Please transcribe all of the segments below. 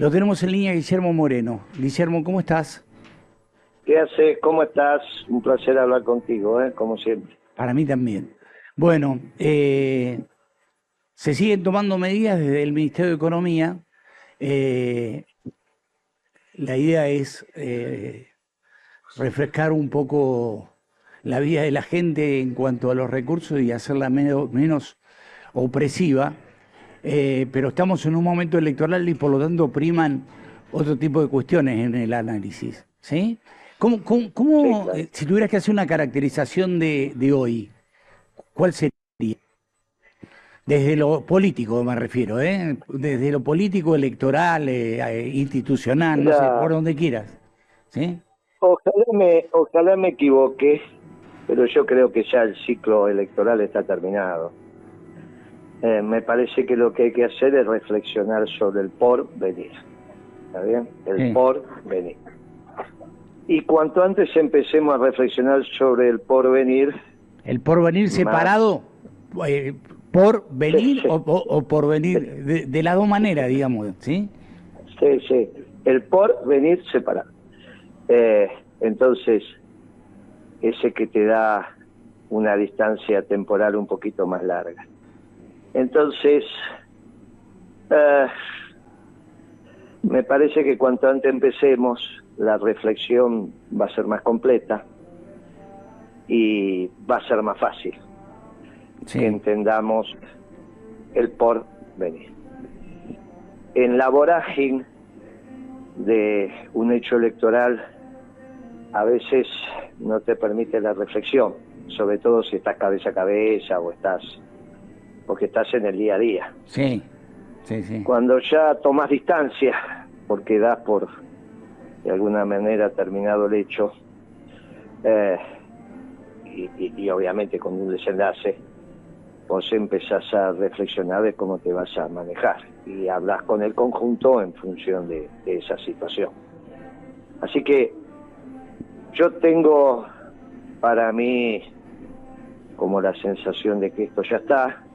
Lo tenemos en línea Guillermo Moreno. Guillermo, ¿cómo estás? ¿Qué haces? ¿Cómo estás? Un placer hablar contigo, ¿eh? como siempre. Para mí también. Bueno, eh, se siguen tomando medidas desde el Ministerio de Economía. Eh, la idea es eh, refrescar un poco la vida de la gente en cuanto a los recursos y hacerla menos, menos opresiva. Eh, pero estamos en un momento electoral y por lo tanto priman otro tipo de cuestiones en el análisis. ¿sí? ¿Cómo, cómo, cómo, Sí, claro. eh, si tuvieras que hacer una caracterización de, de hoy, cuál sería? Desde lo político me refiero, ¿eh? Desde lo político, electoral, eh, eh, institucional, no sé, por donde quieras. ¿Sí? Ojalá me, ojalá me equivoque, pero yo creo que ya el ciclo electoral está terminado. Eh, me parece que lo que hay que hacer es reflexionar sobre el porvenir. ¿Está bien? El Sí. porvenir. Y cuanto antes empecemos a reflexionar sobre el porvenir, El porvenir Más. separado, eh, por venir Sí, sí. O, o- o por venir, de, de las dos maneras, digamos, ¿sí? Sí, sí. El porvenir separado. Eh, entonces, ese que te da una distancia temporal un poquito más larga. Entonces, eh, me parece que cuanto antes empecemos, la reflexión va a ser más completa y va a ser más fácil Sí. que entendamos el porvenir. En la vorágine de un hecho electoral, a veces no te permite la reflexión, sobre todo si estás cabeza a cabeza o estás porque estás en el día a día. Sí, sí, sí. Cuando ya tomas distancia, porque das por de alguna manera terminado el hecho, eh, y, y- y obviamente con un desenlace, vos empezás a reflexionar de cómo te vas a manejar y hablas con el conjunto en función de, de esa situación. Así que yo tengo para mí como la sensación de que esto ya está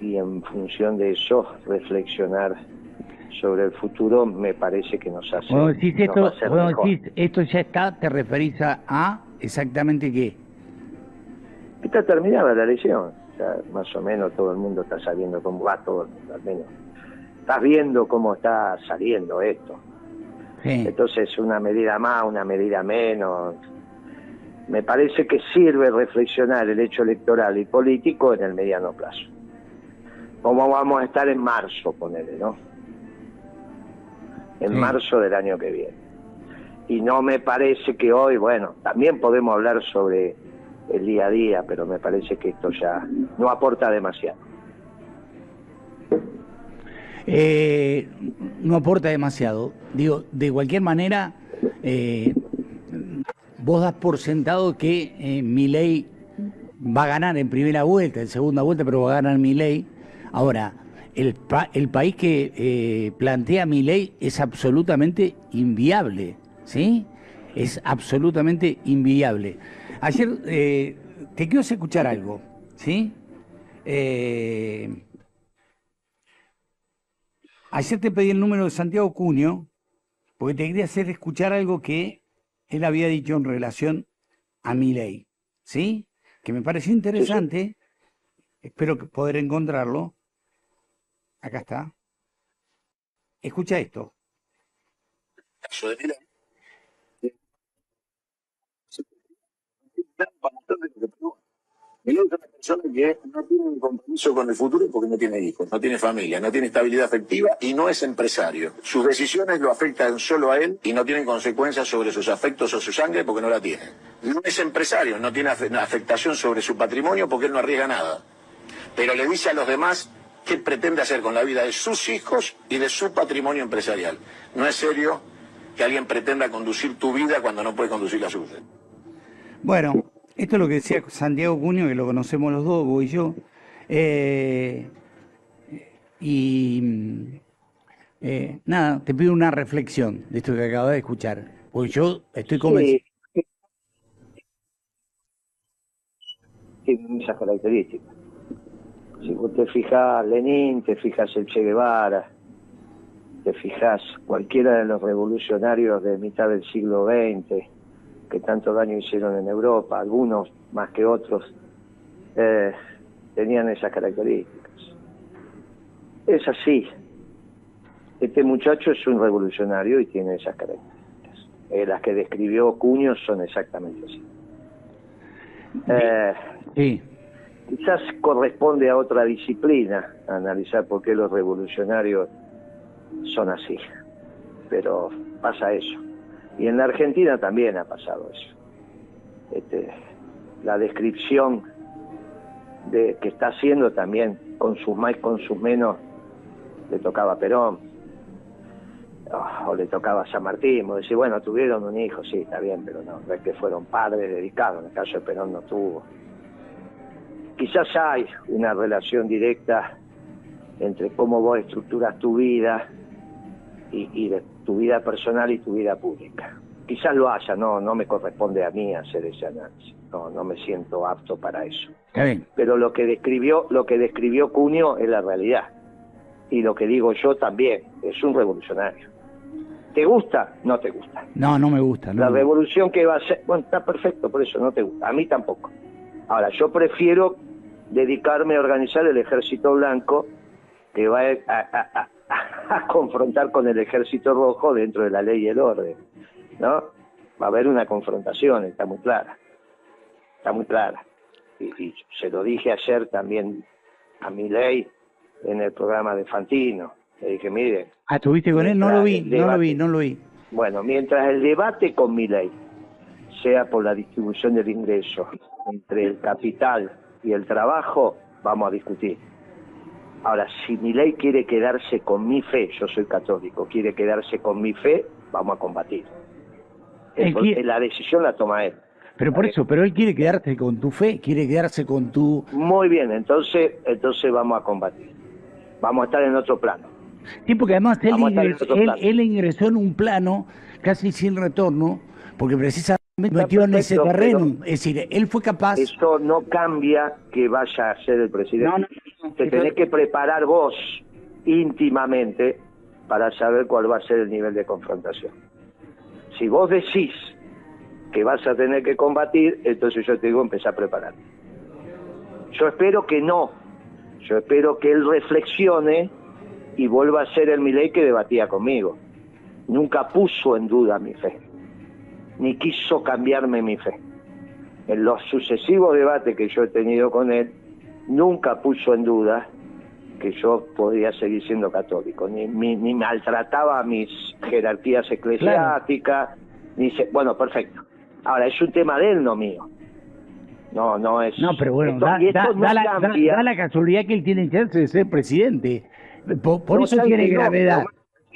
y en función de eso reflexionar sobre el futuro me parece que nos hace Cuando decís nos va esto, ya está, te referís a, a exactamente qué. Está terminada la elección. Ya más o menos todo el mundo está sabiendo cómo va todo, el mundo, al menos. Estás viendo cómo está saliendo esto. Sí. Entonces, una medida más, una medida menos. Me parece que sirve reflexionar el hecho electoral y político en el mediano plazo. Como vamos a estar en marzo, ponele, ¿no? En Sí. marzo del año que viene. Y no me parece que hoy, bueno, también podemos hablar sobre el día a día, pero me parece que esto ya no aporta demasiado. Eh, no aporta demasiado. Digo, de cualquier manera, eh, vos das por sentado que eh, Milei va a ganar en primera vuelta, en segunda vuelta, pero va a ganar Milei. Ahora, el, pa- el país que eh, plantea Milei es absolutamente inviable, ¿sí? Es absolutamente inviable. Ayer eh, te quiero escuchar algo, ¿sí? Eh, Ayer te pedí el número de Santiago Cuño, porque te quería hacer escuchar algo que él había dicho en relación a mi ley, ¿sí? Que me pareció interesante, espero poder encontrarlo. Acá está. Escucha esto. caso de prueba. Milei es una persona que no tiene compromiso con el futuro porque no tiene hijos, no tiene familia, no tiene estabilidad afectiva y no es empresario. Sus decisiones lo afectan solo a él y no tienen consecuencias sobre sus afectos o su sangre porque no la tiene. No es empresario, no tiene afe- afectación sobre su patrimonio porque él no arriesga nada. Pero le dice a los demás qué pretende hacer con la vida de sus hijos y de su patrimonio empresarial. No es serio que alguien pretenda conducir tu vida cuando no puede conducir la suya. Bueno, esto es lo que decía Santiago Cuño, que lo conocemos los dos, vos y yo. Eh, y eh, nada, te pido una reflexión de esto que acabas de escuchar. Porque yo estoy convencido. Sí. Tienen esas te fijas, cualquiera de los revolucionarios de mitad del siglo XX, que tanto daño hicieron en Europa, algunos más que otros, eh, tenían esas características. Es así. Este muchacho es un revolucionario y tiene esas características. Eh, las que describió Cuño son exactamente así. Eh, sí. Quizás corresponde a otra disciplina analizar por qué los revolucionarios son así. Pero pasa eso. Y en la Argentina también ha pasado eso. Este, la descripción de que está haciendo también con sus más con sus menos le tocaba a Perón o le tocaba a San Martín, decir, bueno, tuvieron un hijo, sí, está bien, pero no, no es que fueron padres dedicados, en el caso de Perón no tuvo. Quizás hay una relación directa entre cómo vos estructuras tu vida y, de tu vida personal y tu vida pública. Quizás lo haya, no, no me corresponde a mí hacer ese análisis, no, no me siento apto para eso. Pero lo que describió, lo que describió Cunio es la realidad. Y lo que digo yo también, es un revolucionario. ¿Te gusta? No te gusta. No, no me gusta. la revolución que va a ser, bueno, está perfecto, por eso no te gusta. A mí tampoco. Ahora, yo prefiero dedicarme a organizar el ejército blanco que va a, a, confrontar con el ejército rojo dentro de la ley y el orden, ¿no? Va a haber una confrontación, está muy clara, está muy clara. Y, se lo dije ayer también a mi ley en el programa de Fantino. Le dije, mire. Ah, ¿estuviste con él? No lo vi, no lo vi, no lo vi. Bueno, mientras el debate con mi ley sea por la distribución del ingreso entre el capital y el trabajo, vamos a discutir. Ahora, si mi ley quiere quedarse con mi fe, yo soy católico, quiere quedarse con mi fe, vamos a combatir. la decisión la toma él. Pero por eso, pero él quiere quedarse con tu fe, quiere quedarse con tu... Muy bien, entonces, entonces vamos a combatir. Vamos a estar en otro plano. Sí, porque además él él, ingresó en un plano casi sin retorno, porque precisamente metió en ese terreno. Es decir, él fue capaz. Eso no cambia que vaya a ser el presidente. Te tenés que preparar vos íntimamente para saber cuál va a ser el nivel de confrontación. Si vos decís que vas a tener que combatir, entonces yo te digo, empezar a preparar. Yo espero que no. Yo espero que él reflexione y vuelva a ser el Milei que debatía conmigo. Nunca puso en duda mi fe ni quiso cambiarme mi fe. En los sucesivos debates que yo he tenido con él, nunca puso en duda que yo podía seguir siendo católico, ni, ni, maltrataba mis jerarquías eclesiásticas, ni bueno, perfecto. Ahora, es un tema de él, no mío. No, no es... No, pero bueno, da, la, casualidad que él tiene chance de ser presidente. Por, eso tiene gravedad.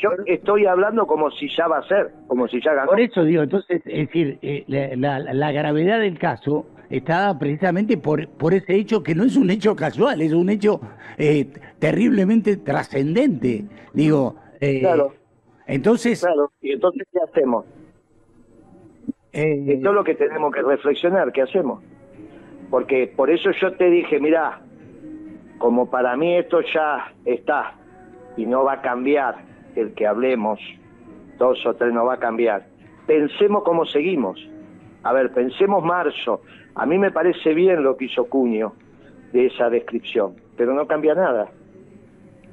Yo estoy hablando como si ya va a ser, como si ya ganó. Por eso digo, entonces, es decir, eh, la, gravedad del caso está precisamente por, por ese hecho que no es un hecho casual, es un hecho eh, terriblemente trascendente. Digo, eh, claro. Entonces. Claro, y entonces, ¿qué hacemos? Esto es lo que tenemos que reflexionar, ¿qué hacemos? Porque por eso yo te dije, mira, como para mí esto ya está y no va a cambiar el que hablemos, dos o tres no va a cambiar. Pensemos cómo seguimos. A ver, pensemos marzo. A mí me parece bien lo que hizo Cuño de esa descripción, pero no cambia nada.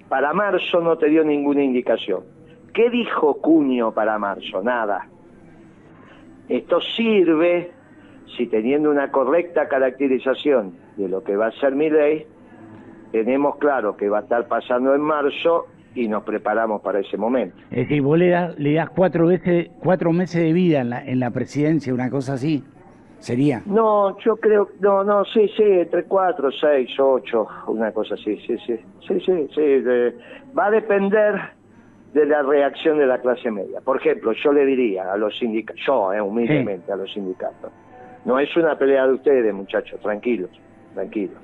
Para marzo no te dio ninguna indicación. ¿Qué dijo Cuño para marzo? Nada. Esto sirve si teniendo una correcta caracterización de lo que va a ser mi ley, tenemos claro que va a estar pasando en marzo y nos preparamos para ese momento. Es decir, vos le das, le das cuatro, veces, cuatro meses de vida en la, en la presidencia, una cosa así, sería. No, yo creo, no, no, sí, sí, entre cuatro, seis, ocho, una cosa así, sí, sí, sí, sí, sí, va a depender de la reacción de la clase media. Por ejemplo, yo le diría a los sindicatos, yo, eh, humildemente a los sindicatos, no es una pelea de ustedes, muchachos, tranquilos, tranquilos.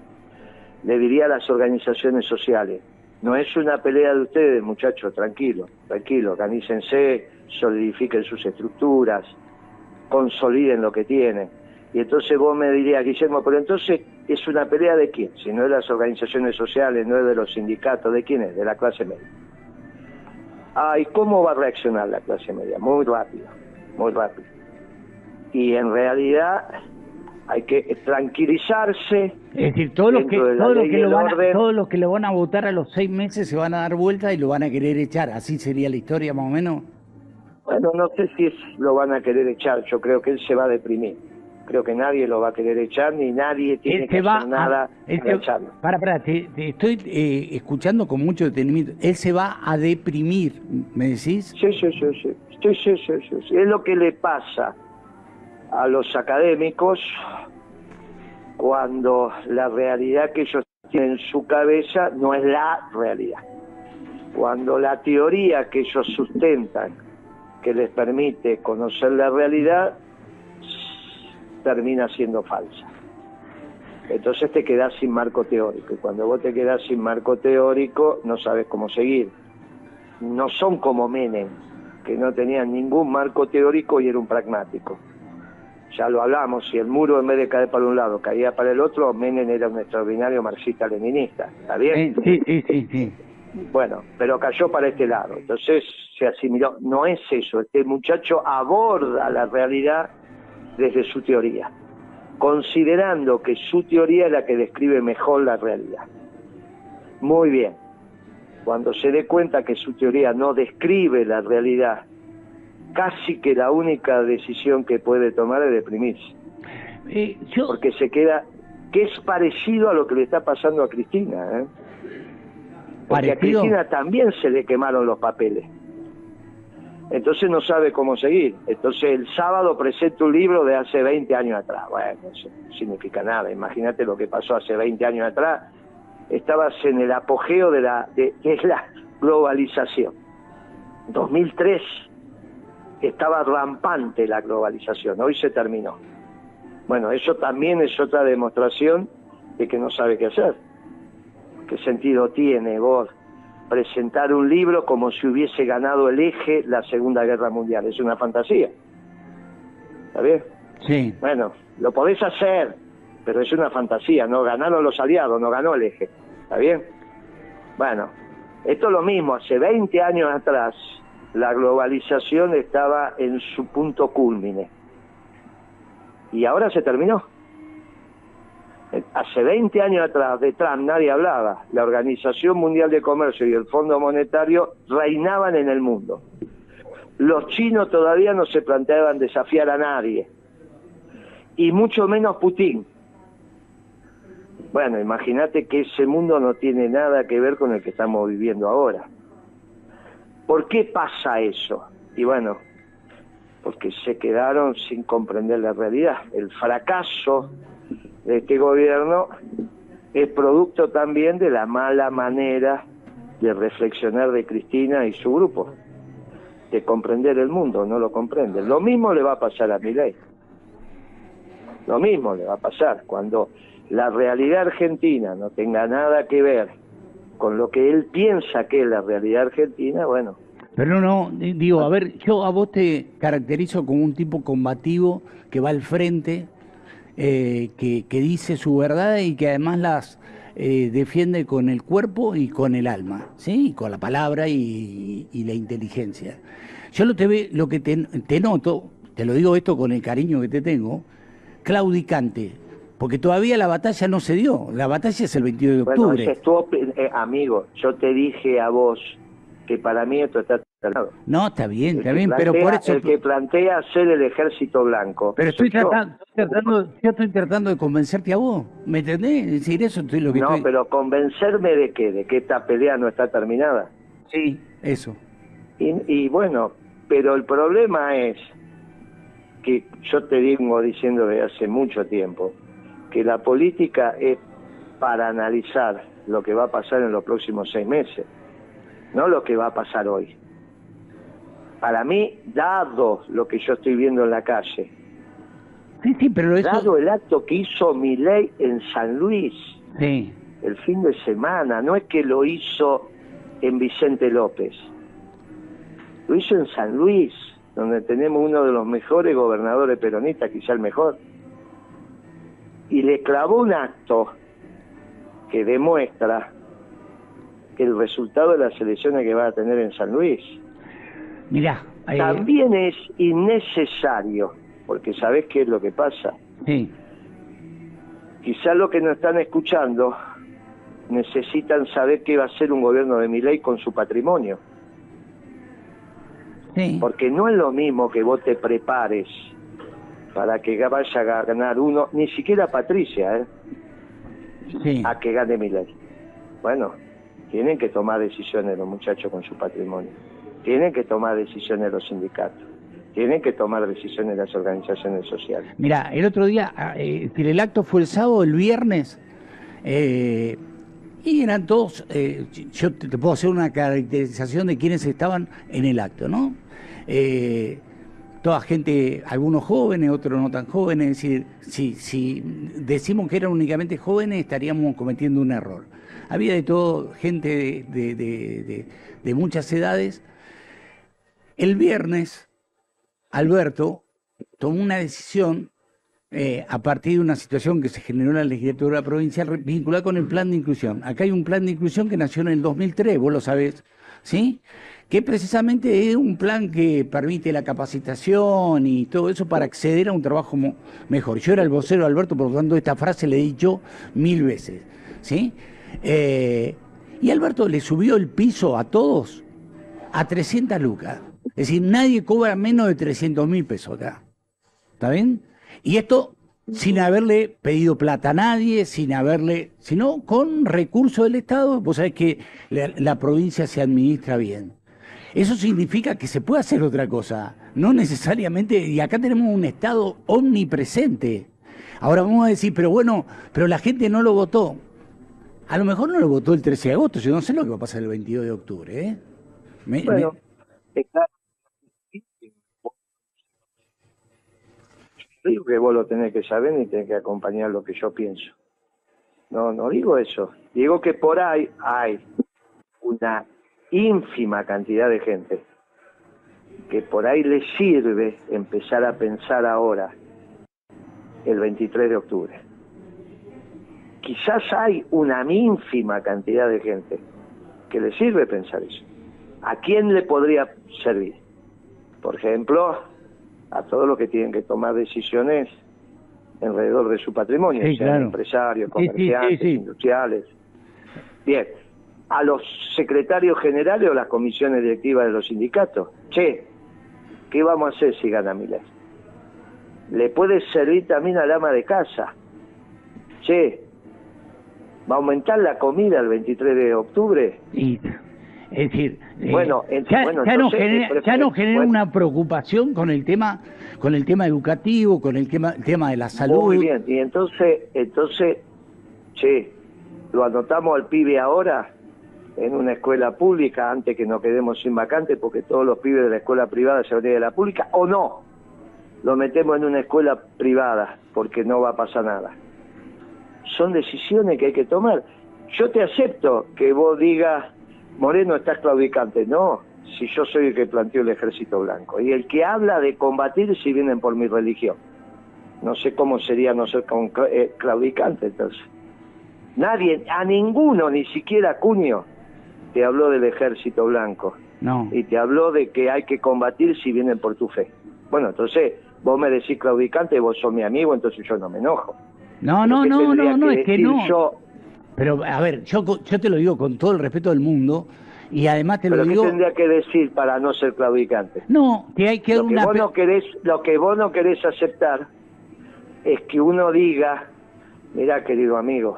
Le diría a las organizaciones sociales, no es una pelea de ustedes, muchachos, tranquilo, tranquilo, organícense, solidifiquen sus estructuras, consoliden lo que tienen. Y entonces vos me dirías, Guillermo, pero entonces es una pelea de quién? Si no es de las organizaciones sociales, no es de los sindicatos, ¿de quién es? De la clase media. Ay, ¿cómo va a reaccionar la clase media? Muy rápido, muy rápido. Y en realidad hay que tranquilizarse. Es decir, todos los que, todos los que, lo van a, todos los que lo van a votar a los seis meses se van a dar vuelta y lo van a querer echar. ¿Así sería la historia más o menos? Bueno, no sé si es, lo van a querer echar. Yo creo que él se va a deprimir. Creo que nadie lo va a querer echar, ni nadie tiene que hacer nada para echarlo. Para, para, te, estoy eh, escuchando con mucho detenimiento. Él se va a deprimir, ¿me decís? Sí, sí, sí, sí. sí, sí, sí, sí. Es lo que le pasa a los académicos cuando la realidad que ellos tienen en su cabeza no es la realidad. Cuando la teoría que ellos sustentan, que les permite conocer la realidad, termina siendo falsa. Entonces te quedas sin marco teórico y cuando vos te quedás sin marco teórico no sabes cómo seguir. No son como Menem, que no tenían ningún marco teórico y era un pragmático ya lo hablamos, si el muro en vez de caer para un lado caía para el otro, Menem era un extraordinario marxista-leninista, ¿está bien? Sí, sí, sí, sí. Bueno, pero cayó para este lado, entonces se asimiló. No es eso, este muchacho aborda la realidad desde su teoría, considerando que su teoría es la que describe mejor la realidad. Muy bien, cuando se dé cuenta que su teoría no describe la realidad, casi que la única decisión que puede tomar es deprimirse. Eh, Porque se queda, que es parecido a lo que le está pasando a Cristina. ¿eh? Porque a Cristina también se le quemaron los papeles. Entonces no sabe cómo seguir. Entonces el sábado presenta un libro de hace 20 años atrás. Bueno, eso no significa nada. Imagínate lo que pasó hace 20 años atrás. Estabas en el apogeo de la, de, de la globalización. 2003 estaba rampante la globalización, hoy se terminó. Bueno, eso también es otra demostración de que no sabe qué hacer. ¿Qué sentido tiene vos presentar un libro como si hubiese ganado el eje la Segunda Guerra Mundial? Es una fantasía. ¿Está bien? Sí. Bueno, lo podés hacer, pero es una fantasía, no ganaron los aliados, no ganó el eje. ¿Está bien? Bueno, esto es lo mismo, hace 20 años atrás la globalización estaba en su punto culmine. Y ahora se terminó. Hace 20 años atrás de Trump nadie hablaba. La Organización Mundial de Comercio y el Fondo Monetario reinaban en el mundo. Los chinos todavía no se planteaban desafiar a nadie. Y mucho menos Putin. Bueno, imagínate que ese mundo no tiene nada que ver con el que estamos viviendo ahora. ¿Por qué pasa eso? Y bueno, porque se quedaron sin comprender la realidad. El fracaso de este gobierno es producto también de la mala manera de reflexionar de Cristina y su grupo, de comprender el mundo, no lo comprenden. Lo mismo le va a pasar a Milei. Lo mismo le va a pasar cuando la realidad argentina no tenga nada que ver con lo que él piensa que es la realidad argentina, bueno. Pero no, digo, a ver, yo a vos te caracterizo como un tipo combativo que va al frente, eh, que, que, dice su verdad y que además las eh, defiende con el cuerpo y con el alma, ¿sí? con la palabra y, la inteligencia. Yo lo, te ve, lo que te, te noto, te lo digo esto con el cariño que te tengo, claudicante, porque todavía la batalla no se dio. La batalla es el 22 de octubre. Bueno, eh, amigo, yo te dije a vos que para mí esto está terminado. No, está bien, está bien, pero por eso... El que plantea ser el ejército blanco. Pero estoy tratando, yo. estoy tratando de convencerte a vos, ¿me entendés? decir, eso estoy lo que No, pero convencerme de qué, de que esta pelea no está terminada. Sí, eso. Y, y bueno, pero el problema es que yo te digo diciendo desde hace mucho tiempo, que la política es para analizar lo que va a pasar en los próximos seis meses, no lo que va a pasar hoy. Para mí, dado lo que yo estoy viendo en la calle, sí, sí, pero dado el acto que hizo mi ley en San Luis sí. el fin de semana, no es que lo hizo en Vicente López, lo hizo en San Luis, donde tenemos uno de los mejores gobernadores peronistas, quizá el mejor y le clavó un acto que demuestra que el resultado de las elecciones que va a tener en San Luis Mirá. eh, También es innecesario, porque ¿sabés qué es lo que pasa? Sí. Quizá lo que nos están escuchando necesitan saber qué va a hacer un gobierno de mi ley con su patrimonio. Sí. Porque no es lo mismo que vos te prepares para que vaya a ganar uno, ni siquiera Patricia, ¿eh? Sí. a que gane mi ley. Bueno, tienen que tomar decisiones los muchachos con su patrimonio, tienen que tomar decisiones los sindicatos, tienen que tomar decisiones las organizaciones sociales. Mira, el otro día, ah, eh, el acto fue el sábado, el viernes, eh, y eran todos, eh, yo te, te, puedo hacer una caracterización de quienes estaban en el acto, ¿no? Eh, toda gente, algunos jóvenes, otros no tan jóvenes, es decir, si, decimos que eran únicamente jóvenes estaríamos cometiendo un error. Había de todo, gente de muchas edades. El viernes, Alberto tomó una decisión eh, a partir de una situación que se generó en la legislatura provincial vinculada con el plan de inclusión. Acá hay un plan de inclusión que nació en el 2003, vos lo sabés, ¿sí? Que precisamente es un plan que permite la capacitación y todo eso para acceder a un trabajo mejor. Yo era el vocero de Alberto, por lo tanto esta frase le he dicho mil veces. ¿sí? Eh, y Alberto le subió el piso a todos a 300 lucas. Es decir, nadie cobra menos de 300 mil pesos acá. ¿Está bien? Y esto sin haberle pedido plata a nadie, sin haberle, sino con recursos del Estado. Vos sabés que la, la provincia se administra bien. Eso significa que se puede hacer otra cosa, no necesariamente, y acá tenemos un Estado omnipresente. Ahora vamos a decir, pero bueno, pero la gente no lo votó. A lo mejor no lo votó el 13 de agosto, yo no sé lo que va a pasar el 22 de octubre. ¿eh? Me, bueno, me... Está... Yo digo que vos lo tenés que saber ni tenés que acompañar lo que yo pienso. No, no digo eso. Digo que por ahí hay una ínfima cantidad de gente que por ahí le sirve empezar a pensar ahora el 23 de octubre. Quizás hay una ínfima cantidad de gente que le sirve pensar eso. ¿A quién le podría servir? Por ejemplo, a todos los que tienen que tomar decisiones alrededor de su patrimonio, sí, sean claro. empresarios, comerciantes, sí, sí, industriales. Bien, a los secretarios generales o las comisiones directivas de los sindicatos. Che, ¿qué vamos a hacer si gana Milei? Le puede servir también al ama de casa. Che, ¿va a aumentar la comida el 23 de octubre? Y, es decir, bueno, eh, ent ya, bueno, ya, entonces, genera, ya nos genera bueno. una preocupación con el tema con el tema educativo, con el tema, el tema de la salud. Muy bien, y entonces, entonces, che, lo anotamos al pibe ahora en una escuela pública antes que nos quedemos sin vacante porque todos los pibes de la escuela privada se van a ir de la pública o no lo metemos en una escuela privada porque no va a pasar nada. Son decisiones que hay que tomar. Yo te acepto que vos digas Moreno estás claudicante no si yo soy el que planteó el ejército blanco. Y el que habla de combatir si vienen por mi religión. No sé cómo sería no ser eh, claudicante entonces. Nadie a ninguno ni siquiera Cunio te habló del ejército blanco no. y te habló de que hay que combatir si vienen por tu fe. Bueno, entonces vos me decís claudicante, vos sos mi amigo, entonces yo no me enojo. No, no, que no, no, no, es que no. Yo, Pero, a ver, yo, yo te lo digo con todo el respeto del mundo y además te lo pero ¿qué digo... tendría que decir para no ser claudicante? No, que hay que Lo que, una... vos pe- no querés, lo que vos no querés aceptar es que uno diga, mirá querido amigo,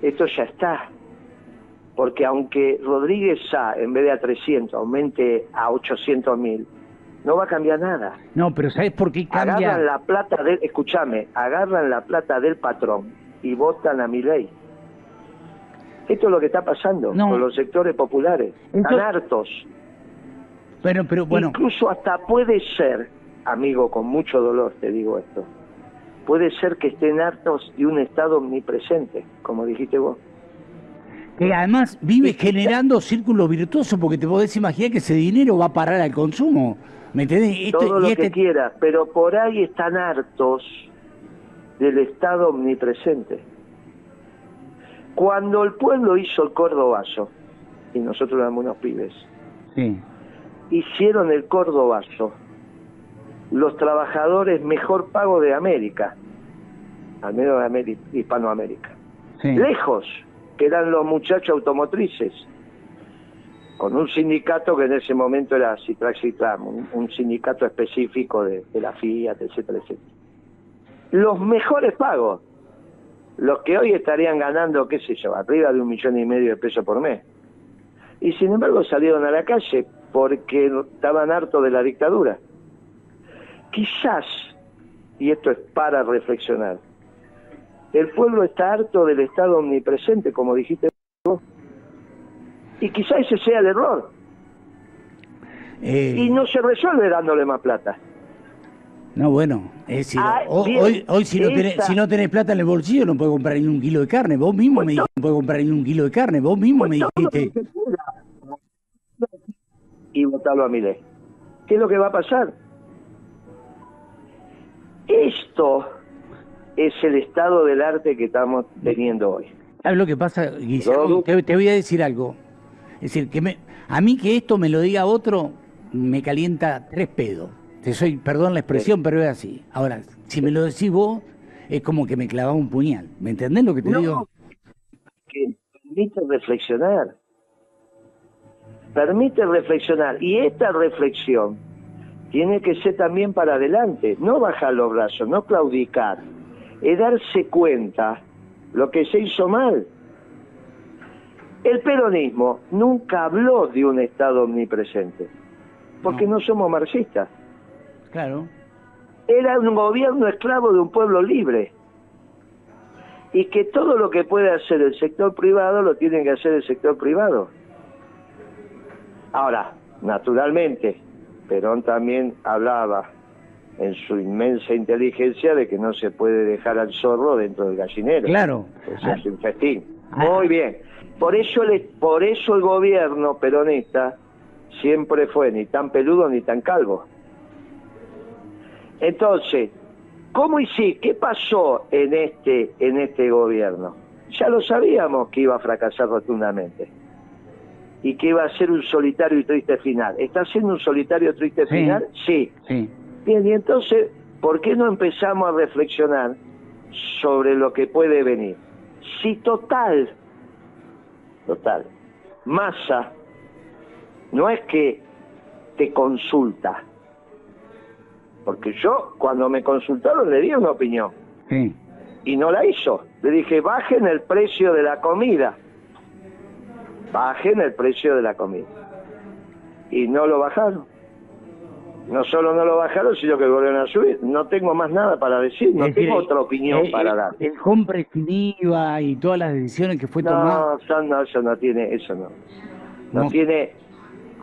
esto ya está. Porque aunque Rodríguez Sá, en vez de a 300, aumente a 800 mil, no va a cambiar nada. No, pero ¿sabes por qué cambia? Agarran la plata del, escúchame, agarran la plata del patrón y votan a mi ley. Esto es lo que está pasando No. con los sectores populares. Están Entonces- hartos. Bueno, pero bueno, Incluso hasta puede ser, amigo, con mucho dolor te digo esto, puede ser que estén hartos de un Estado omnipresente, como dijiste vos. Que además vive generando círculos virtuosos porque te podés imaginar que ese dinero va a parar al consumo. ¿Me entendés? Este- Todo lo y que este- quiera, pero por ahí están hartos del Estado omnipresente. Cuando el pueblo hizo el cordobazo, y nosotros éramos unos pibes, Sí, hicieron el Cordobazo los trabajadores mejor pagos de América, al menos de América, Hispanoamérica. Lejos, que eran los muchachos automotrices, con un sindicato que en ese momento era Citraxitram, un, un sindicato específico de, de la Fiat, etcétera, etcétera. Los mejores pagos, los que hoy estarían ganando, qué sé yo, arriba de un millón y medio de pesos por mes. Y sin embargo salieron a la calle porque estaban hartos de la dictadura. Quizás, y esto es para reflexionar, el pueblo está harto del Estado omnipresente, como dijiste vos, y quizás ese sea el error. Eh, Y no se resuelve dándole más plata. No, bueno, es decir, Ah, hoy, hoy si, no tenés, esa- si no tenés plata en el bolsillo no puedes comprar ni un kilo de carne. Vos mismo me dijiste no puedes comprar ni un kilo de carne. Vos mismo me dijiste. Y votarlo a Milei. ¿Qué es lo que va a pasar? Esto es el estado del arte que estamos teniendo hoy. ¿Sabes lo que pasa, Guillermo? Te, te voy a decir algo. Es decir, que me, a mí que esto me lo diga otro me calienta tres pedos. Te soy, perdón la expresión, pero es así. Ahora, si me lo decís vos, es como que me clavaba un puñal. ¿Me entendés lo que te No, digo? que permite reflexionar. Permite reflexionar. Y esta reflexión tiene que ser también para adelante. No bajar los brazos, no claudicar. Es darse cuenta lo que se hizo mal. El peronismo nunca habló de un Estado omnipresente, porque No. no somos marxistas. Claro. era un gobierno esclavo de un pueblo libre. Y que todo lo que puede hacer el sector privado lo tiene que hacer el sector privado. Ahora, naturalmente, Perón también hablaba en su inmensa inteligencia de que no se puede dejar al zorro dentro del gallinero. Claro. Eso es un festín. Ah. Muy bien. Por eso, le, por eso el gobierno peronista siempre fue ni tan peludo ni tan calvo. Entonces, ¿cómo y sí? ¿Qué pasó en este, en este gobierno? Ya lo sabíamos que iba a fracasar rotundamente y que iba a ser un solitario y triste final. ¿Está siendo un solitario y triste Sí. final? Sí. Sí. Bien, y entonces, ¿por qué no empezamos a reflexionar sobre lo que puede venir? Si total, total, masa no es que te consulta, porque yo cuando me consultaron le di una opinión Sí. y no la hizo. Le dije, bajen el precio de la comida. Bajen el precio de la comida. Y no lo bajaron. No solo no lo bajaron, sino que volvieron a subir. No tengo más nada para decir, no Es decir, tengo otra opinión para dar. El compra sin IVA y todas las decisiones que fue. No, eso no, eso no tiene, eso no. No, No. tiene,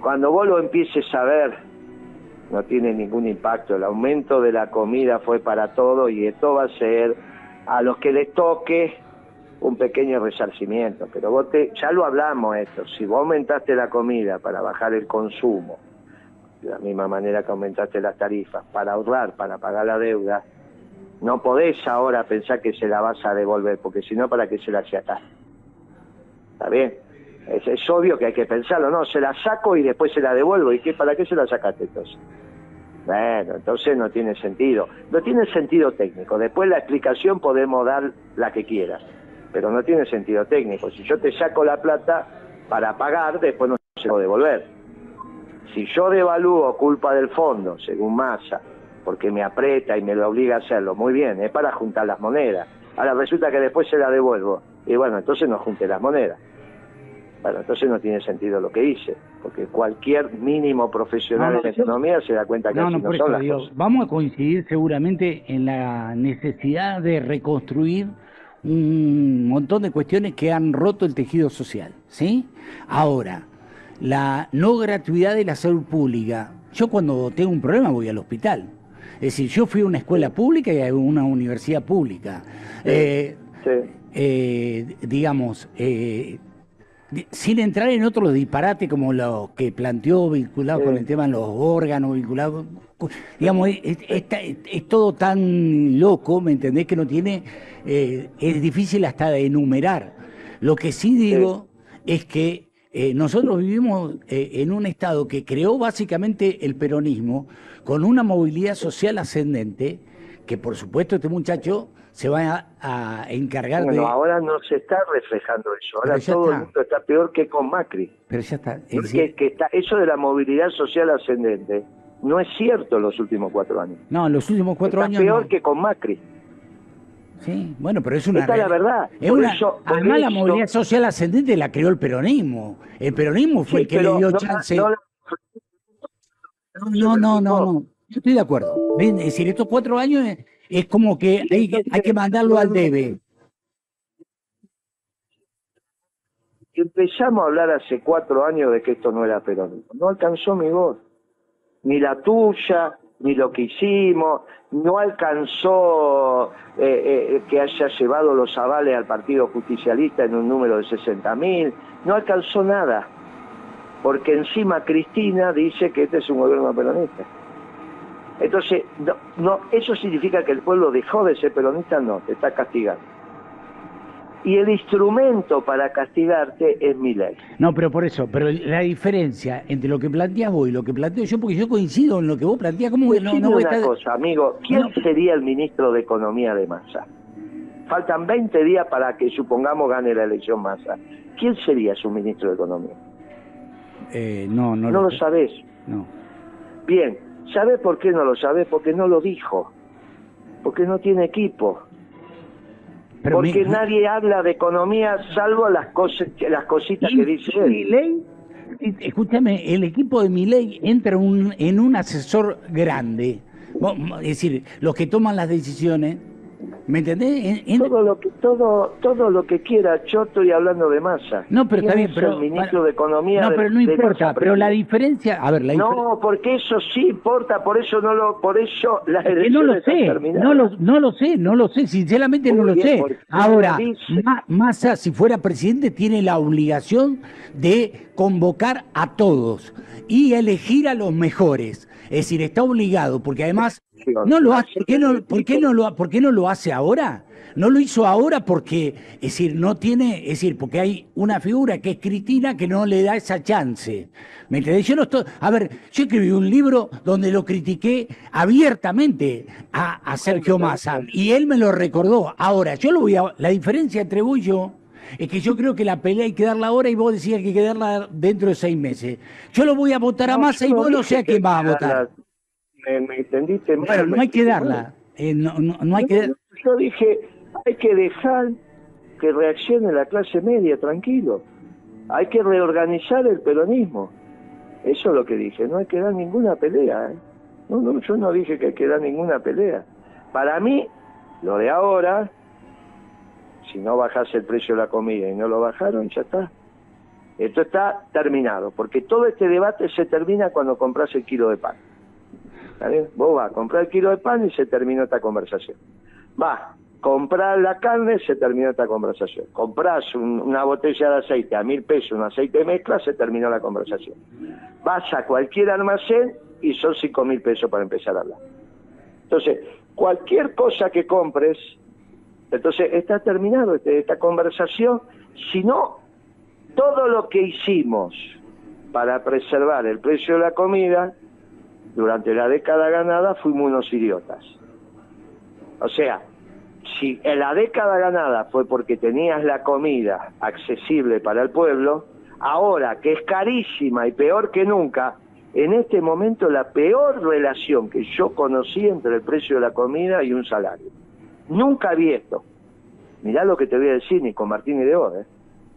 cuando vos lo empieces a ver, no tiene ningún impacto. El aumento de la comida fue para todo y esto va a ser a los que les toque un pequeño resarcimiento. Pero vos te, ya lo hablamos esto, si vos aumentaste la comida para bajar el consumo, de la misma manera que aumentaste las tarifas, para ahorrar, para pagar la deuda, no podés ahora pensar que se la vas a devolver, porque si no, ¿para qué se la sacás? ¿Está bien? Es, es obvio que hay que pensarlo, no, se la saco y después se la devuelvo. ¿Y qué, para qué se la sacaste entonces? Bueno, entonces no tiene sentido. No tiene sentido técnico. Después la explicación podemos dar la que quieras, pero no tiene sentido técnico. Si yo te saco la plata para pagar, después no se lo devolver. Si yo devalúo culpa del fondo, según Massa, porque me aprieta y me lo obliga a hacerlo, muy bien, es para juntar las monedas. Ahora resulta que después se la devuelvo. Y bueno, entonces no junte las monedas. Bueno, entonces no tiene sentido lo que hice, porque cualquier mínimo profesional No, no, en yo- economía se da cuenta que No, así no, no, por eso son las digo, cosas. vamos a coincidir seguramente en la necesidad de reconstruir un montón de cuestiones que han roto el tejido social, ¿sí? Ahora, la no gratuidad de la salud pública. Yo cuando tengo un problema voy al hospital. Es decir, yo fui a una escuela pública y a una universidad pública. Eh, Sí. eh, digamos, eh, sin entrar en otros disparates como lo que planteó vinculado Sí. con el tema de los órganos, vinculado, con- digamos, es, es- está- es- es todo tan loco, ¿me entendés? Que no tiene, eh, es difícil hasta de enumerar. Lo que sí digo es que eh, nosotros vivimos eh, en un estado que creó básicamente el peronismo con una movilidad social ascendente, que por supuesto este muchacho se va a, encargar bueno, de... ahora no se está reflejando eso, ahora todo el mundo está peor que con Macri. Pero ya está. que está, eso de la movilidad social ascendente no es cierto en los últimos cuatro años. No, en los últimos cuatro está años... peor que con Macri. Sí, bueno, pero es una. Esta es la verdad. Es una, además, la movilidad social ascendente la creó el peronismo. El peronismo fue el que le dio chance. No, no, no, no, Yo estoy de acuerdo. Es decir, estos cuatro años es, como que hay, hay que mandarlo al debe. Empezamos a hablar hace cuatro años de que esto no era peronismo. No alcanzó mi voz. Ni la tuya, ni lo que hicimos, no alcanzó eh, eh, que haya llevado los avales al Partido Justicialista en un número de 60.000, no alcanzó nada, porque encima Cristina dice que este es un gobierno peronista. Entonces, no, ¿eso significa que el pueblo dejó de ser peronista? No, te está castigando y el instrumento para castigarte es mi ley. No, pero por eso, pero la diferencia entre lo que planteas vos y lo que planteo yo, porque yo coincido en lo que vos planteas, ¿cómo no, no voy una cosa, amigo, ¿quién sería el ministro de Economía de Massa? Faltan 20 días para que supongamos gane la elección Massa. ¿Quién sería su ministro de Economía? Eh, no, no, no lo, sabés. No. Bien, ¿sabés por qué no lo sabés? Porque no lo dijo. Porque no tiene equipo porque nadie habla de economía salvo las cosas, las cositas que dice él. escúchame, el equipo de Miley entra un, en un asesor grande. Es decir, los que toman las decisiones ¿Me entendés? Todo lo que todo todo lo que quiera, yo estoy hablando de masa. No, pero está bien, pero el ministro de economía. No, pero no importa, pero la diferencia, a ver, la No, porque eso sí importa, por eso no lo por eso la no lo sé, no lo no lo sé, no lo sé, sinceramente no lo sé. Ahora, Massa si fuera presidente tiene la obligación de convocar a todos y elegir a los mejores. Es decir, está obligado, porque además no lo hace, ¿por qué no, por qué no lo, por qué no lo hace ahora? No lo hizo ahora porque, es decir, no tiene, es decir, porque hay una figura que es Cristina que no le da esa chance. ¿Me entendés? Yo no estoy, a ver, yo escribí un libro donde lo critiqué abiertamente a, a Sergio Massa y él me lo recordó. Ahora, yo lo voy a, la diferencia entre vos y yo es que yo creo que la pelea hay que darla ahora y vos decías que hay que darla dentro de seis meses. Yo lo voy a votar a Massa y vos no sé a quién va a votar me, entendiste Bueno, no hay que darla. Eh, no, no, hay que... Yo dije, hay que dejar que reaccione la clase media, tranquilo. Hay que reorganizar el peronismo. Eso es lo que dije, no hay que dar ninguna pelea. ¿eh? No, no, yo no dije que hay que dar ninguna pelea. Para mí, lo de ahora, si no bajase el precio de la comida y no lo bajaron, ya está. Esto está terminado, porque todo este debate se termina cuando compras el kilo de pan. Vos vas a comprar el kilo de pan y se terminó esta conversación. Vas a comprar la carne, se terminó esta conversación. Comprás una botella de aceite a mil pesos, un aceite de mezcla, se terminó la conversación. Vas a cualquier almacén y son cinco mil pesos para empezar a hablar. Entonces, cualquier cosa que compres, entonces está terminado este, esta conversación, si no, todo lo que hicimos para preservar el precio de la comida durante la década ganada fuimos unos idiotas. O sea, si en la década ganada fue porque tenías la comida accesible para el pueblo, ahora que es carísima y peor que nunca, en este momento la peor relación que yo conocí entre el precio de la comida y un salario. Nunca vi esto. Mirá lo que te voy a decir, ni con Martín y de ¿eh?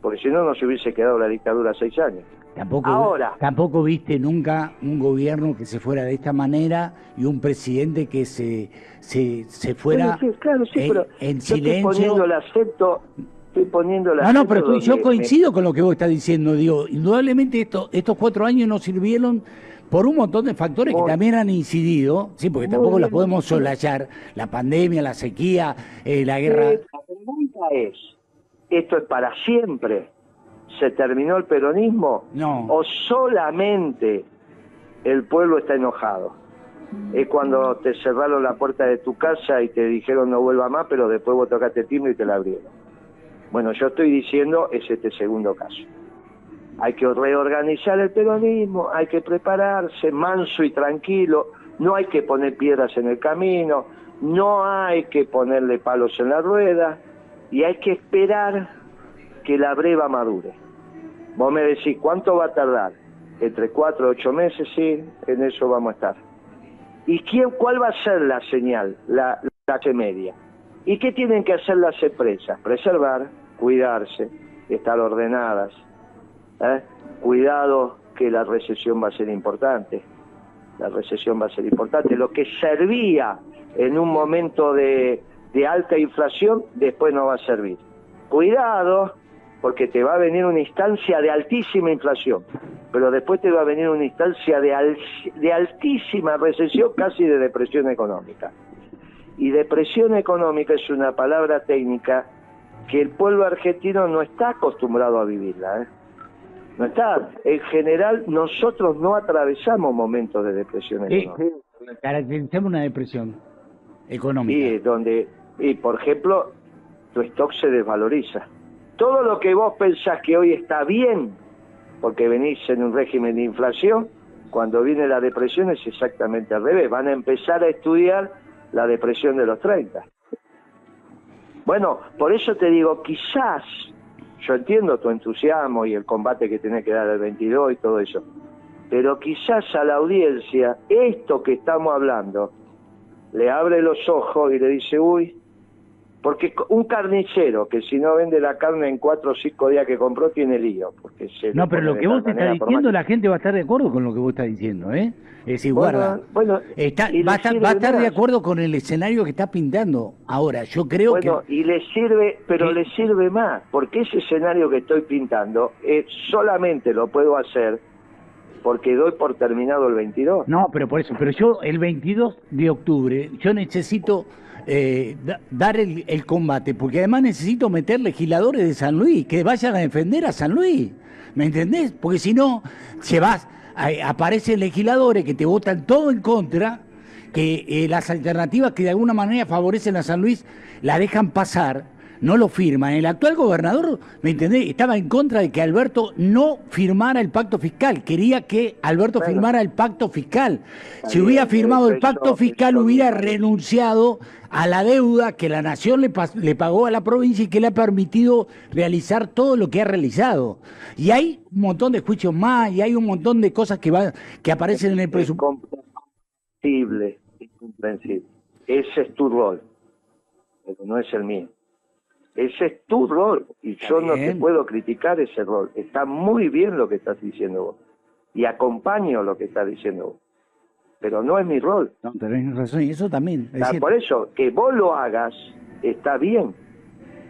porque si no, no se hubiese quedado la dictadura seis años. Tampoco, Ahora, tampoco viste nunca un gobierno que se fuera de esta manera y un presidente que se, se, se fuera claro, sí, pero en silencio. Estoy poniendo el acento, estoy poniendo No, no, pero yo coincido con lo que vos estás diciendo. Digo, indudablemente esto, estos cuatro años nos sirvieron por un montón de factores que también han incidido, sí, porque tampoco las podemos solayar, la pandemia, la sequía, eh, la guerra. La pregunta es, ¿esto es para siempre? ¿Se terminó el peronismo? No. ¿O solamente el pueblo está enojado? Es cuando te cerraron la puerta de tu casa y te dijeron no vuelva más, pero después vos tocaste timbre y te la abrieron. Bueno, yo estoy diciendo es este segundo caso. hay que reorganizar el peronismo, hay que prepararse manso y tranquilo, no hay que poner piedras en el camino, no hay que ponerle palos en la rueda y hay que esperar que la breva madure. Vos me decís, ¿cuánto va a tardar? Entre cuatro y ocho meses, sí, en eso vamos a estar. ¿Y quién, cuál va a ser la señal, la, clase media? ¿Y qué tienen que hacer las empresas? Preservar, cuidarse, estar ordenadas. ¿eh? Cuidado que la recesión va a ser importante. La recesión va a ser importante. Lo que servía en un momento de, de alta inflación, después no va a servir. Cuidado, porque te va a venir una instancia de altísima inflación, pero después te va a venir una instancia de, de altísima recesión, casi de depresión económica. Y depresión económica es una palabra técnica que el pueblo argentino no está acostumbrado a vivirla. ¿eh? No está. En general, nosotros no atravesamos momentos de depresión económica. caracterizamos una depresión económica. Y donde, y por ejemplo, tu stock se desvaloriza todo lo que vos pensás que hoy está bien, porque venís en un régimen de inflación, cuando viene la depresión es exactamente al revés. Van a empezar a estudiar la depresión de los 30. Bueno, por eso te digo, quizás, yo entiendo tu entusiasmo y el combate que tenés que dar el 22 y todo eso, pero quizás a la audiencia esto que estamos hablando le abre los ojos y le dice, uy, porque un carnicero que si no vende la carne en cuatro o cinco días que compró tiene lío. Porque no, pero lo que vos estás diciendo, la gente va a estar de acuerdo con lo que vos estás diciendo, ¿eh? Es decir, guarda. Bueno, está, va, a estar, va a estar de acuerdo con el escenario que está pintando. Ahora, yo creo que. Bueno, y le sirve, pero le sirve más, porque ese escenario que estoy pintando eh, solamente lo puedo hacer porque doy por terminado el 22. No, pero por eso, pero yo el 22 de octubre, yo necesito eh, dar el, combate, porque además necesito meter legisladores de San Luis, que vayan a defender a San Luis, ¿me entendés? Porque si no, se vas, aparecen legisladores que te votan todo en contra, que eh, las alternativas que de alguna manera favorecen a San Luis la dejan pasar no lo firma. El actual gobernador, ¿me entendés? Estaba en contra de que Alberto no firmara el pacto fiscal. Quería que Alberto firmara el pacto fiscal. Si hubiera firmado el pacto fiscal, hubiera renunciado a la deuda que la nación le, le pagó a la provincia y que le ha permitido realizar todo lo que ha realizado. Y hay un montón de juicios más y hay un montón de cosas que, va, que aparecen en el presupuesto. Incomprensible, incomprensible. Ese es tu rol, pero no es el mío. Ese es tu rol y yo no te puedo criticar ese rol. Está muy bien lo que estás diciendo vos y acompaño lo que estás diciendo vos. Pero no es mi rol. No, tenés razón, y eso también. Ah, por eso, que vos lo hagas está bien,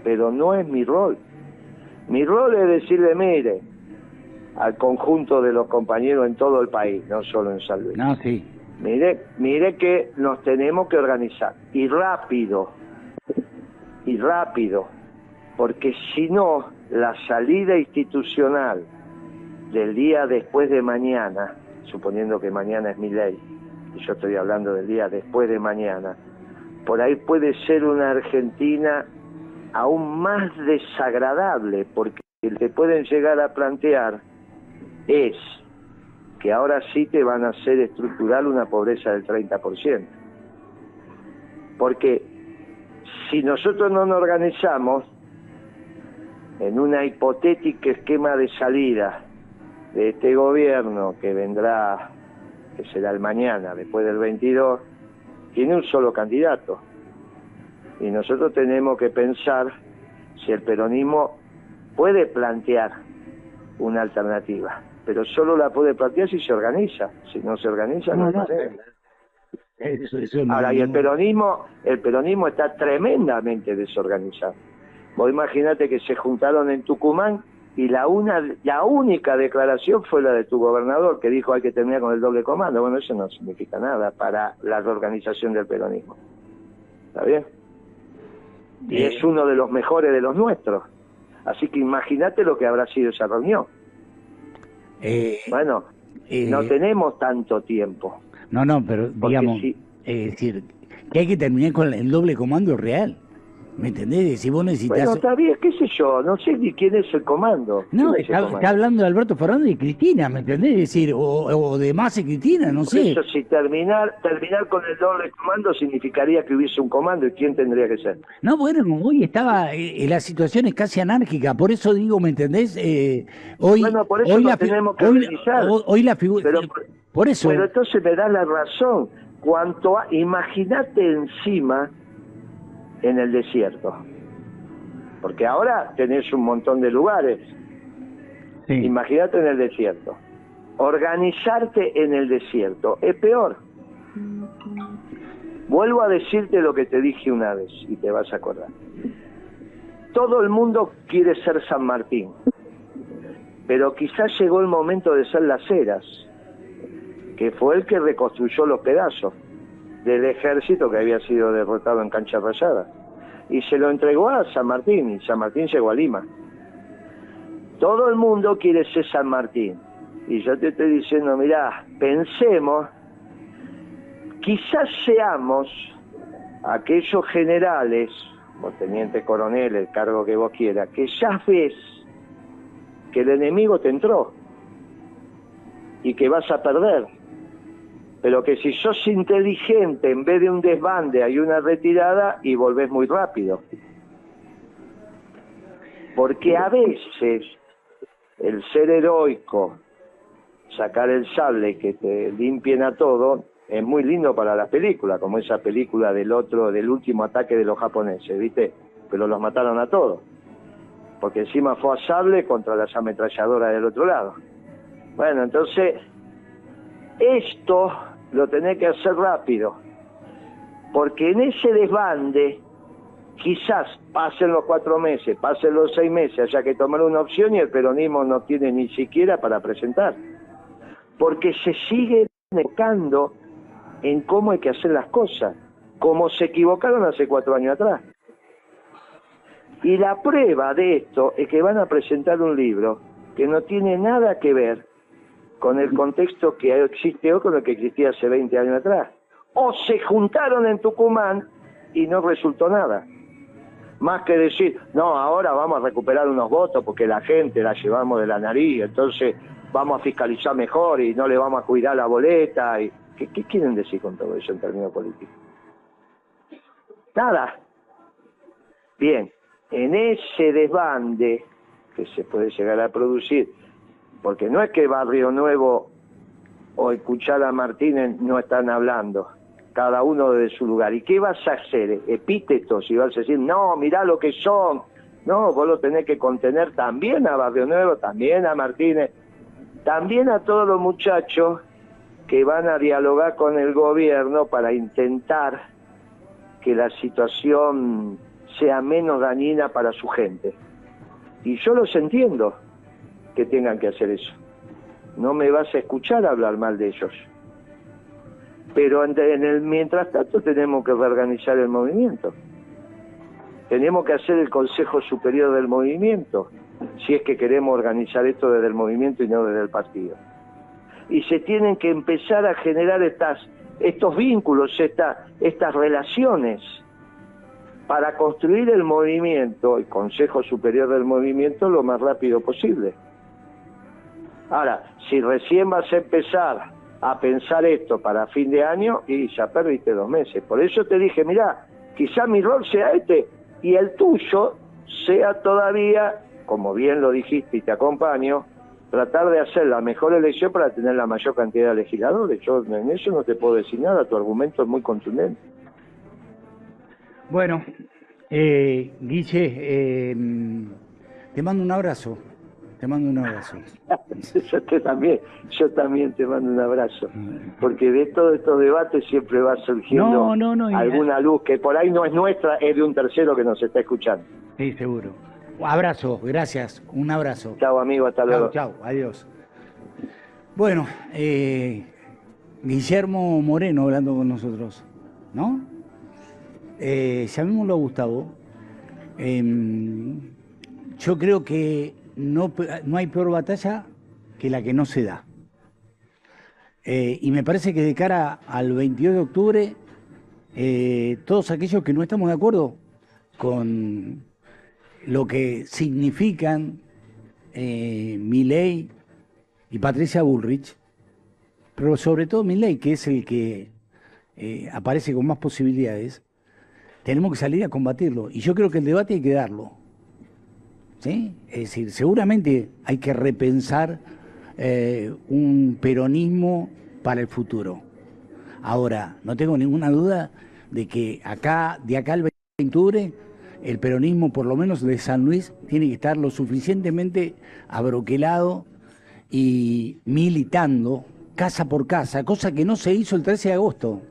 pero no es mi rol. Mi rol es decirle, mire, al conjunto de los compañeros en todo el país, no solo en San Luis. No, sí. Mire, mire que nos tenemos que organizar y rápido rápido, porque si no, la salida institucional del día después de mañana, suponiendo que mañana es mi ley, y yo estoy hablando del día después de mañana, por ahí puede ser una Argentina aún más desagradable, porque que pueden llegar a plantear es que ahora sí te van a hacer estructural una pobreza del 30%. Porque si nosotros no nos organizamos en una hipotética esquema de salida de este gobierno que vendrá, que será el mañana, después del 22, tiene un solo candidato. Y nosotros tenemos que pensar si el peronismo puede plantear una alternativa, pero solo la puede plantear si se organiza. Si no se organiza, no, no, Ahora, y el peronismo, el peronismo está tremendamente desorganizado. Vos imaginate que se juntaron en Tucumán y la una, la única declaración fue la de tu gobernador que dijo hay que terminar con el doble comando. Bueno, eso no significa nada para la reorganización del peronismo. ¿Está bien? Y es uno de los mejores de los nuestros. Así que imagínate lo que habrá sido esa reunión. Eh, bueno, no eh, tenemos tanto tiempo. No, no, pero digamos, es decir, que hay que terminar con el doble comando real. ¿Me entendés? Si vos necesitas... Bueno, está bien, qué sé yo, no sé ni quién es el comando. No, ¿Quién es el está, comando? está hablando de Alberto Fernández y Cristina, ¿me entendés? Es decir, o, o de más y Cristina, no Por sé. eso, si terminar, terminar con el doble comando significaría que hubiese un comando, ¿y quién tendría que ser? No, bueno, hoy estaba, eh, la situación es casi anárquica, por eso digo, ¿me entendés? Eh, hoy, Bueno, por eso hoy la tenemos que hoy, hoy- la figura... Pero- por eso... Pero entonces me da la razón. Cuanto a, imagínate encima en el desierto. Porque ahora tenés un montón de lugares. sí. Imagínate en el desierto. Organizarte en el desierto es peor. Vuelvo a decirte lo que te dije una vez y te vas a acordar. Todo el mundo quiere ser San Martín, pero quizás llegó el momento de ser las Heras, que fue el que reconstruyó los pedazos del ejército que había sido derrotado en Cancha Rayada. Y se lo entregó a San Martín, y San Martín llegó a Lima. Todo el mundo quiere ser San Martín. Y yo te estoy diciendo, mirá, pensemos, quizás seamos aquellos generales, o teniente coronel, el cargo que vos quieras, que ya ves que el enemigo te entró y que vas a perder. Pero que si sos inteligente, en vez de un desbande hay una retirada y volvés muy rápido. Porque a veces el ser heroico, sacar el sable que te limpien a todo, es muy lindo para la película, como esa película del otro, del último ataque de los japoneses, ¿viste? Pero los mataron a todos. Porque encima fue a sable contra las ametralladoras del otro lado. Bueno, entonces, esto lo tenés que hacer rápido. Porque en ese desbande, quizás pasen los cuatro meses, pasen los seis meses, haya que tomar una opción y el peronismo no tiene ni siquiera para presentar. Porque se sigue necando en cómo hay que hacer las cosas, como se equivocaron hace cuatro años atrás. Y la prueba de esto es que van a presentar un libro que no tiene nada que ver con el contexto que existe hoy con el que existía hace 20 años atrás. O se juntaron en Tucumán y no resultó nada. Más que decir, no, ahora vamos a recuperar unos votos porque la gente la llevamos de la nariz, entonces vamos a fiscalizar mejor y no le vamos a cuidar la boleta. Y... ¿Qué, qué quieren decir con todo eso en términos políticos? Nada. Bien, en ese desbande que se puede llegar a producir, porque no es que Barrio Nuevo o Cuchara Martínez no están hablando, cada uno de su lugar. ¿Y qué vas a hacer? Epítetos, y vas a decir, no, mirá lo que son. No, vos lo tenés que contener también a Barrio Nuevo, también a Martínez, también a todos los muchachos que van a dialogar con el gobierno para intentar que la situación sea menos dañina para su gente. Y yo los entiendo que tengan que hacer eso. No me vas a escuchar hablar mal de ellos. Pero en el mientras tanto tenemos que reorganizar el movimiento. Tenemos que hacer el Consejo Superior del Movimiento, si es que queremos organizar esto desde el movimiento y no desde el partido. Y se tienen que empezar a generar estas, estos vínculos, esta- estas relaciones para construir el movimiento, el Consejo Superior del Movimiento, lo más rápido posible. Ahora, si recién vas a empezar a pensar esto para fin de año, y ya perdiste dos meses. Por eso te dije, mira, quizá mi rol sea este, y el tuyo sea todavía, como bien lo dijiste y te acompaño, tratar de hacer la mejor elección para tener la mayor cantidad de legisladores. Yo en eso no te puedo decir nada, tu argumento es muy contundente. Bueno, eh, Guille, eh, te mando un abrazo. Te mando un abrazo. yo te también, yo también te mando un abrazo, porque de todos estos debates siempre va surgiendo No, no, no, y- alguna luz que por ahí no es nuestra, es de un tercero que nos está escuchando. Sí, seguro. Abrazo, gracias. Un abrazo. Chao amigo, hasta luego. Chao, chao, adiós. Bueno, eh, Guillermo Moreno hablando con nosotros, ¿no? Eh, llamémoslo a Gustavo. Em, yo creo que no, no hay peor batalla que la que no se da. Eh, y me parece que de cara al 22 de octubre, eh, todos aquellos que no estamos de acuerdo, con lo que significan eh, Milei y Patricia Bullrich, pero sobre todo Milei, que es el que eh, aparece con más posibilidades, tenemos que salir a combatirlo. Y yo creo que el debate hay que darlo. Es decir, seguramente hay que repensar eh, un peronismo para el futuro. Ahora, no tengo ninguna duda de que acá, de acá al 20 de octubre, el peronismo, por lo menos de San Luis, tiene que estar lo suficientemente abroquelado y militando casa por casa, cosa que no se hizo el 13 de agosto.